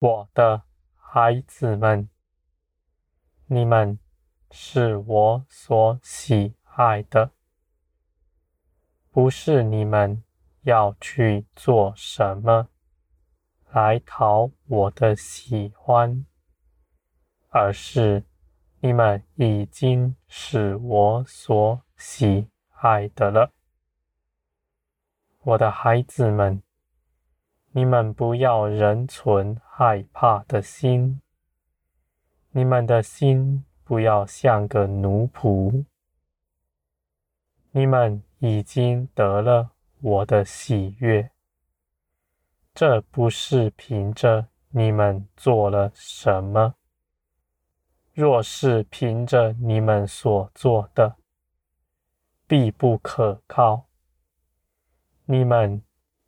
我的孩子们，你们是我所喜爱的，不是你们要去做什么来讨我的喜欢，而是你们已经是我所喜爱的了。我的孩子们，你们不要人存害怕的心，你们的心不要像个奴仆。你们已经得了我的喜悦，这不是凭着你们做了什么，若是凭着你们所做的，必不可靠。你们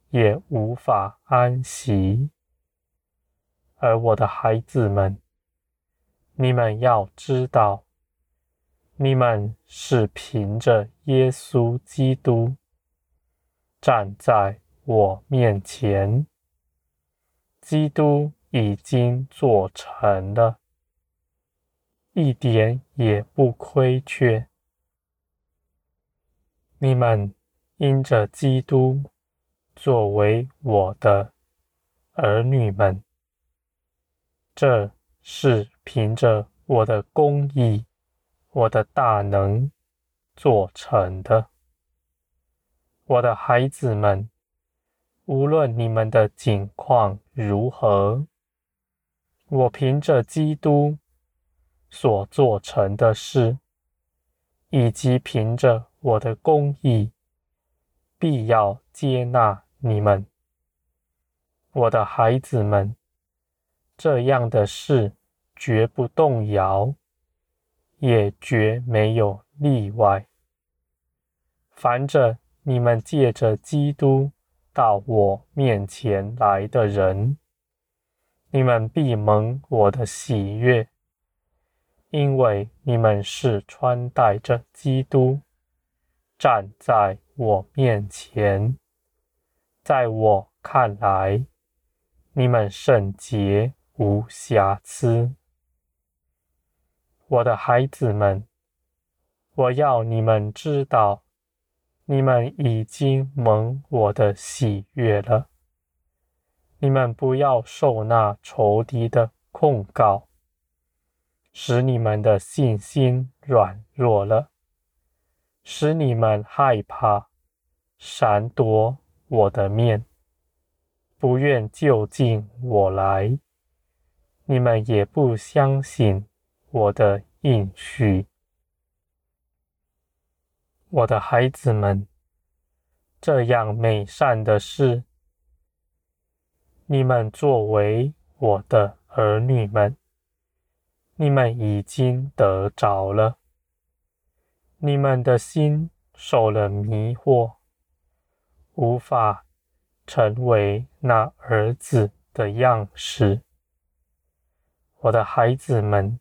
也无法安息，而我的孩子们，你们要知道，你们是凭着耶稣基督站在我面前，基督已经做成了，一点也不亏缺，你们。因着基督作为我的儿女们，这是凭着我的公义、我的大能做成的。我的孩子们，无论你们的境况如何，我凭着基督所做成的事，以及凭着我的公义。必要接纳你们，我的孩子们，这样的事绝不动摇，也绝没有例外。凡着你们借着基督到我面前来的人，你们必蒙我的喜悦，因为你们是穿戴着基督，站在我面前，在我看来，你们圣洁无瑕疵。我的孩子们，我要你们知道，你们已经蒙我的喜悦了。你们不要受那仇敌的控告，使你们的信心软弱了。使你们害怕，闪躲我的面，不愿就近我来。你们也不相信我的应许，我的孩子们，这样美善的事，你们作为我的儿女们，你们已经得着了。你们的心受了迷惑，无法成为那儿子的样式。我的孩子们，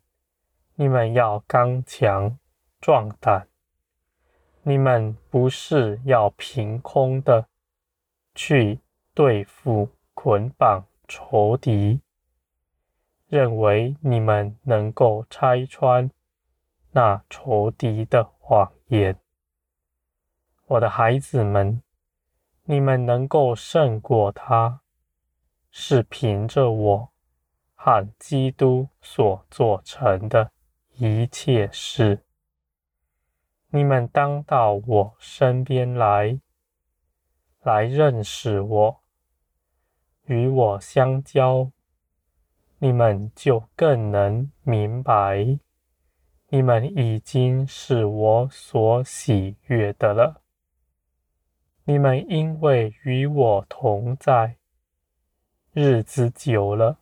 你们要刚强壮胆。你们不是要凭空的去对付捆绑仇敌，认为你们能够拆穿那仇敌的谎言，我的孩子们，你们能够胜过他，是凭着我和基督所做成的一切事。你们当到我身边来，来认识我，与我相交，你们就更能明白。你们已经是我所喜悦的了。你们因为与我同在，日子久了，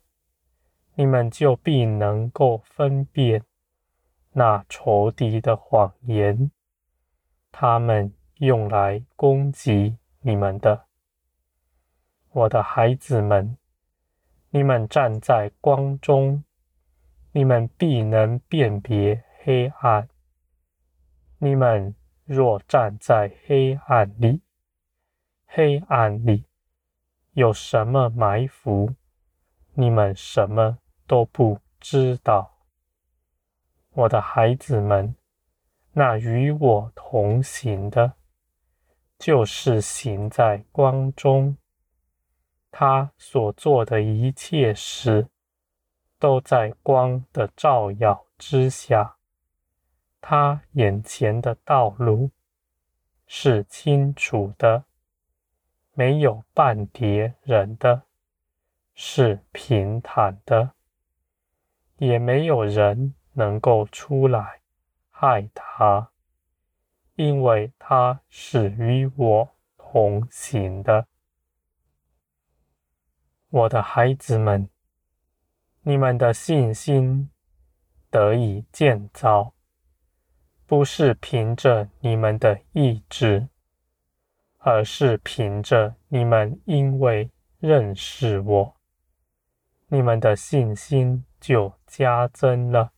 你们就必能够分辨那仇敌的谎言，他们用来攻击你们的。我的孩子们，你们站在光中，你们必能辨别。黑暗，你们若站在黑暗里，黑暗里有什么埋伏，你们什么都不知道。我的孩子们，那与我同行的，就是行在光中。他所做的一切事，都在光的照耀之下。他眼前的道路是清楚的，没有半点人的。是平坦的，也没有人能够出来害他，因为他是与我同行的。我的孩子们，你们的信心得以建造，不是凭着你们的意志，而是凭着你们因为认识我。你们的信心就加增了。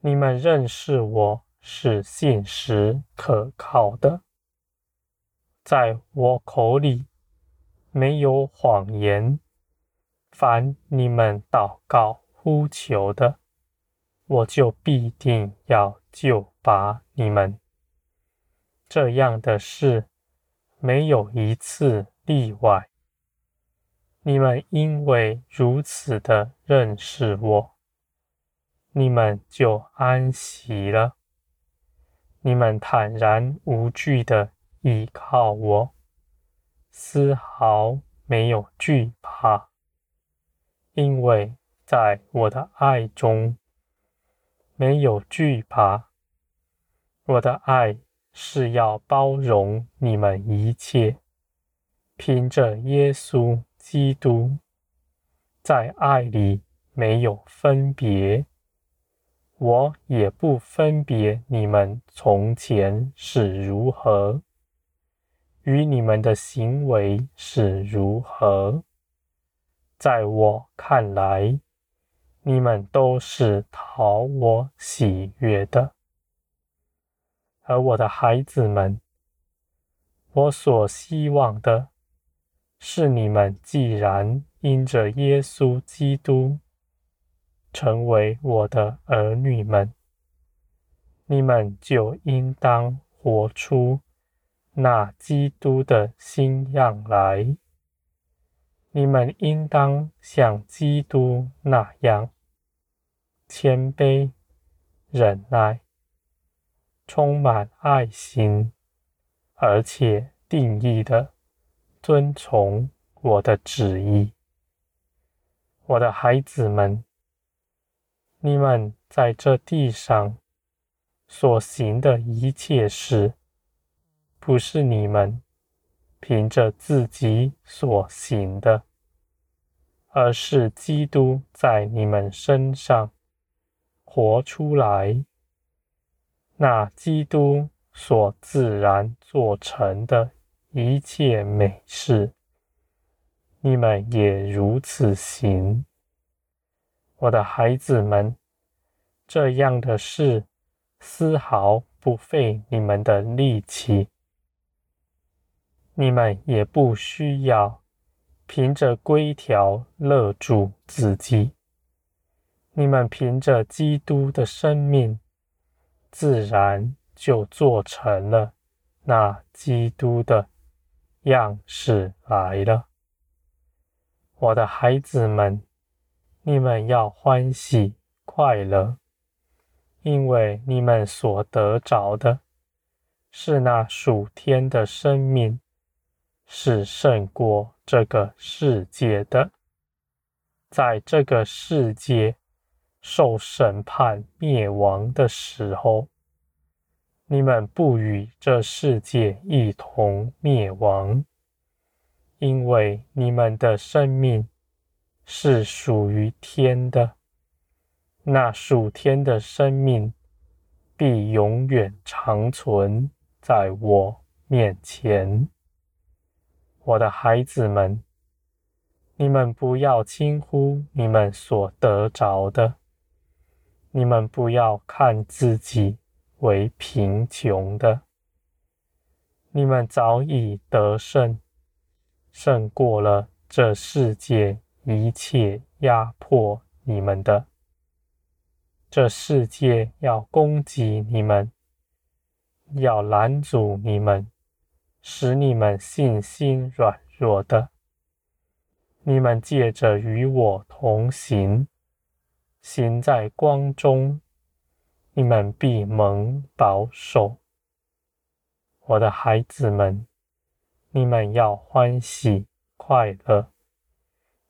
你们认识我是信实可靠的，在我口里没有谎言。凡你们祷告呼求的，我就必定要救拔你们。这样的事没有一次例外。你们因为如此的认识我，你们就安息了。你们坦然无惧的依靠我，丝毫没有惧怕，因为在我的爱中没有惧怕。我的爱是要包容你们一切，凭着耶稣。基督在爱里没有分别，我也不分别你们从前是如何，与你们的行为是如何。在我看来，你们都是讨我喜悦的。而我的孩子们，我所希望的。是你们既然因着耶稣基督成为我的儿女们，你们就应当活出那基督的新样来。你们应当像基督那样谦卑、忍耐、充满爱心，而且定义的。遵从我的旨意，我的孩子们，你们在这地上所行的一切事，不是你们凭着自己所行的，而是基督在你们身上活出来，那基督所自然做成的。一切美事，你们也如此行，我的孩子们。这样的事丝毫不费你们的力气，你们也不需要凭着规条勒住自己。你们凭着基督的生命，自然就做成了那基督的。样式来了，我的孩子们，你们要欢喜快乐，因为你们所得着的是那属天的生命，是胜过这个世界的。在这个世界受审判灭亡的时候。你们不与这世界一同灭亡，因为你们的生命是属于天的。那属天的生命必永远长存在我面前。我的孩子们，你们不要轻忽你们所得着的，你们不要看自己。为贫穷的，你们早已得胜，胜过了这世界一切压迫你们的。这世界要攻击你们，要拦阻你们，使你们信心软弱的。你们借着与我同行，行在光中，你们必蒙保守。我的孩子们，你们要欢喜快乐，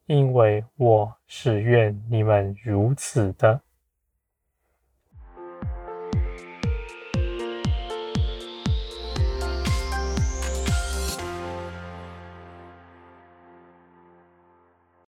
因为我是愿你们如此的。